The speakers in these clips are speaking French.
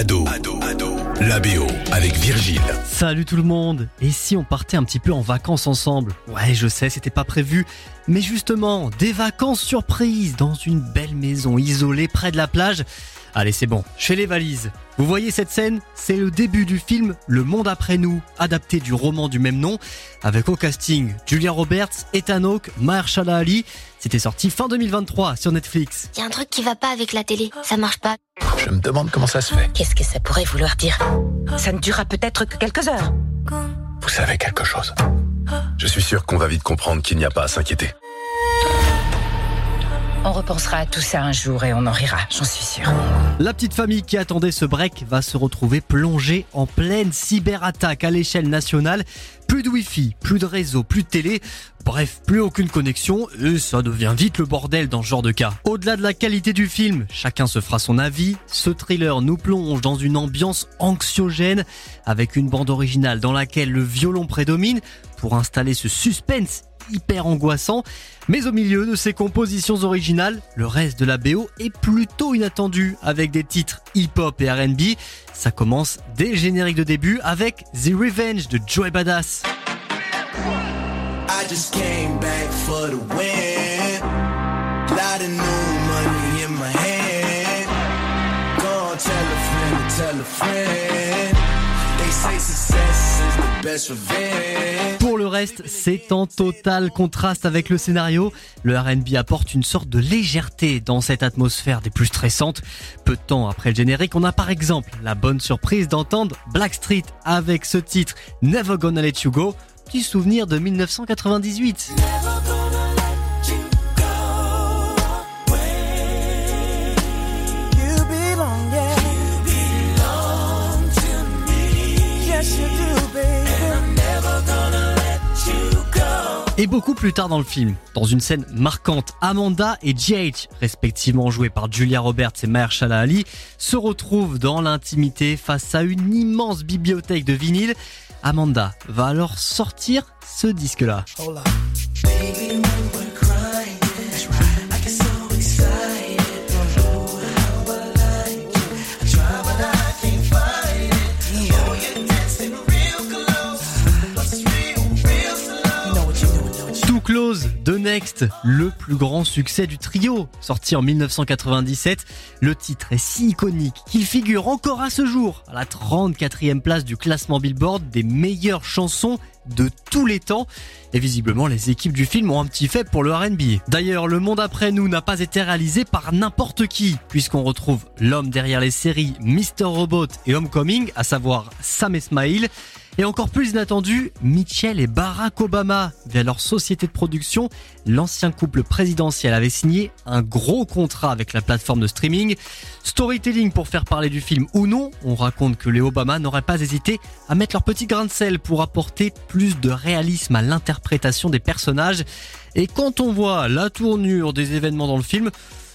Ado, Ado, Ado, la BO avec Virgile. Salut tout le monde Et si on partait un petit peu en vacances ensemble? Ouais, je sais, c'était pas prévu. Mais justement, des vacances surprises dans une belle maison isolée près de la plage. Allez, c'est bon, je fais les valises. Vous voyez cette scène? C'est le début du film Le Monde après nous, adapté du roman du même nom, avec au casting Julia Roberts, Ethan Hawke, Mahershala Ali. C'était sorti fin 2023 sur Netflix. Y a un truc qui va pas avec la télé, ça marche pas. Je me demande comment ça se fait. Qu'est-ce que ça pourrait vouloir dire Ça ne durera peut-être que quelques heures. Vous savez quelque chose Je suis sûr qu'on va vite comprendre qu'il n'y a pas à s'inquiéter. On repensera à tout ça un jour et on en rira, j'en suis sûre. La petite famille qui attendait ce break va se retrouver plongée en pleine cyberattaque à l'échelle nationale. Plus de wifi, plus de réseau, plus de télé, bref, plus aucune connexion et ça devient vite le bordel dans ce genre de cas. Au-delà de la qualité du film, chacun se fera son avis, ce thriller nous plonge dans une ambiance anxiogène avec une bande originale dans laquelle le violon prédomine pour installer ce suspense hyper angoissant. Mais au milieu de ces compositions originales, le reste de la BO est plutôt inattendu avec des titres hip-hop et RB. Ça commence dès le générique de début avec The Revenge de Joey Badass. Pour le reste, c'est en total contraste avec le scénario. Le RB apporte une sorte de légèreté dans cette atmosphère des plus stressantes. Peu de temps après le générique, on a par exemple la bonne surprise d'entendre Blackstreet avec ce titre Never Gonna Let You Go, petit souvenir de 1998. Et beaucoup plus tard dans le film, dans une scène marquante, Amanda et GH, respectivement joués par Julia Roberts et Mahershala Ali, se retrouvent dans l'intimité face à une immense bibliothèque de vinyles. Amanda va alors sortir ce disque-là. Hold De Next, le plus grand succès du trio, sorti en 1997. Le titre est si iconique qu'il figure encore à ce jour à la 34e place du classement Billboard des meilleures chansons de tous les temps. Et visiblement, les équipes du film ont un petit fait pour le R&B. D'ailleurs, Le Monde après nous n'a pas été réalisé par n'importe qui, puisqu'on retrouve l'homme derrière les séries Mr. Robot et Homecoming, à savoir Sam Esmail. Et encore plus inattendu, Mitchell et Barack Obama. Via leur société de production, l'ancien couple présidentiel avait signé un gros contrat avec la plateforme de streaming. Storytelling pour faire parler du film ou non, on raconte que les Obama n'auraient pas hésité à mettre leur petit grain de sel pour apporter plus de réalisme à l'interprétation des personnages. Et quand on voit la tournure des événements dans le film,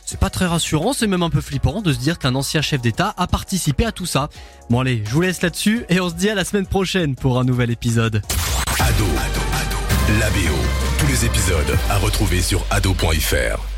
c'est pas très rassurant, c'est même un peu flippant de se dire qu'un ancien chef d'État a participé à tout ça. Bon allez, je vous laisse là-dessus et on se dit à la semaine prochaine pour un nouvel épisode. Ado, Ado, Ado, la BO. Tous les épisodes à retrouver sur ado.fr.